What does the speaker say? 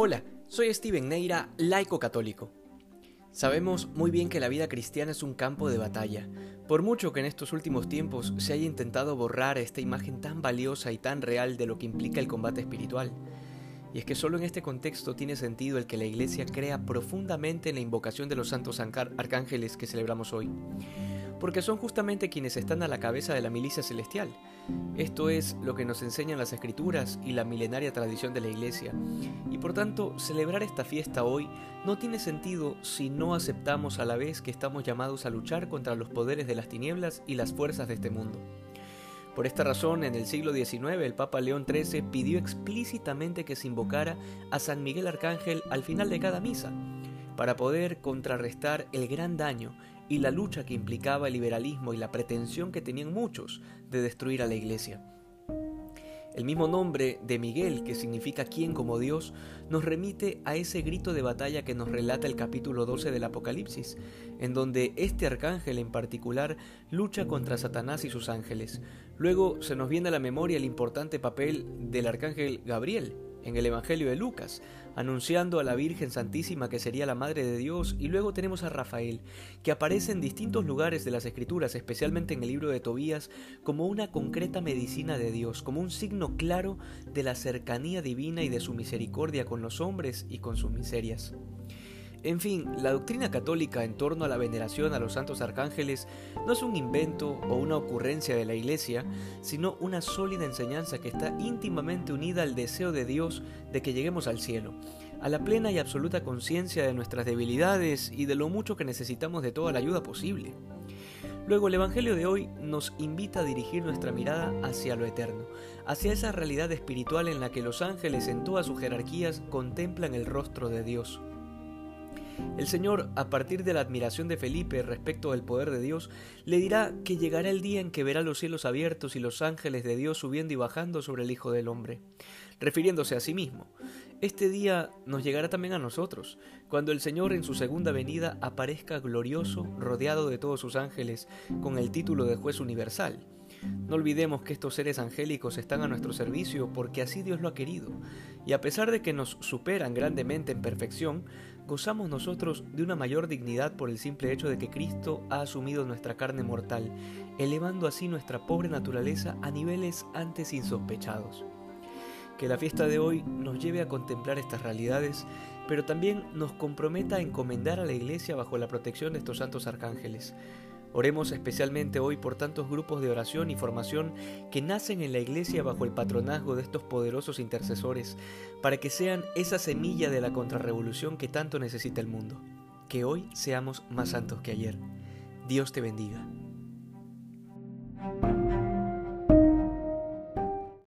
Hola, soy Steven Neira, laico católico. Sabemos muy bien que la vida cristiana es un campo de batalla, por mucho que en estos últimos tiempos se haya intentado borrar esta imagen tan valiosa y tan real de lo que implica el combate espiritual. Y es que solo en este contexto tiene sentido el que la Iglesia crea profundamente en la invocación de los santos arcángeles que celebramos hoy porque son justamente quienes están a la cabeza de la milicia celestial. Esto es lo que nos enseñan las escrituras y la milenaria tradición de la Iglesia. Y por tanto, celebrar esta fiesta hoy no tiene sentido si no aceptamos a la vez que estamos llamados a luchar contra los poderes de las tinieblas y las fuerzas de este mundo. Por esta razón, en el siglo XIX, el Papa León XIII pidió explícitamente que se invocara a San Miguel Arcángel al final de cada misa, para poder contrarrestar el gran daño y la lucha que implicaba el liberalismo y la pretensión que tenían muchos de destruir a la iglesia. El mismo nombre de Miguel, que significa quién como Dios, nos remite a ese grito de batalla que nos relata el capítulo 12 del Apocalipsis, en donde este arcángel en particular lucha contra Satanás y sus ángeles. Luego se nos viene a la memoria el importante papel del arcángel Gabriel, en el Evangelio de Lucas, anunciando a la Virgen Santísima que sería la Madre de Dios, y luego tenemos a Rafael, que aparece en distintos lugares de las Escrituras, especialmente en el libro de Tobías, como una concreta medicina de Dios, como un signo claro de la cercanía divina y de su misericordia con los hombres y con sus miserias. En fin, la doctrina católica en torno a la veneración a los santos arcángeles no es un invento o una ocurrencia de la Iglesia, sino una sólida enseñanza que está íntimamente unida al deseo de Dios de que lleguemos al cielo, a la plena y absoluta conciencia de nuestras debilidades y de lo mucho que necesitamos de toda la ayuda posible. Luego el Evangelio de hoy nos invita a dirigir nuestra mirada hacia lo eterno, hacia esa realidad espiritual en la que los ángeles en todas sus jerarquías contemplan el rostro de Dios. El Señor, a partir de la admiración de Felipe respecto del poder de Dios, le dirá que llegará el día en que verá los cielos abiertos y los ángeles de Dios subiendo y bajando sobre el Hijo del Hombre, refiriéndose a sí mismo. Este día nos llegará también a nosotros, cuando el Señor en su segunda venida aparezca glorioso, rodeado de todos sus ángeles, con el título de juez universal. No olvidemos que estos seres angélicos están a nuestro servicio porque así Dios lo ha querido, y a pesar de que nos superan grandemente en perfección, gozamos nosotros de una mayor dignidad por el simple hecho de que Cristo ha asumido nuestra carne mortal, elevando así nuestra pobre naturaleza a niveles antes insospechados. Que la fiesta de hoy nos lleve a contemplar estas realidades, pero también nos comprometa a encomendar a la Iglesia bajo la protección de estos santos arcángeles, Oremos especialmente hoy por tantos grupos de oración y formación que nacen en la iglesia bajo el patronazgo de estos poderosos intercesores, para que sean esa semilla de la contrarrevolución que tanto necesita el mundo. Que hoy seamos más santos que ayer. Dios te bendiga.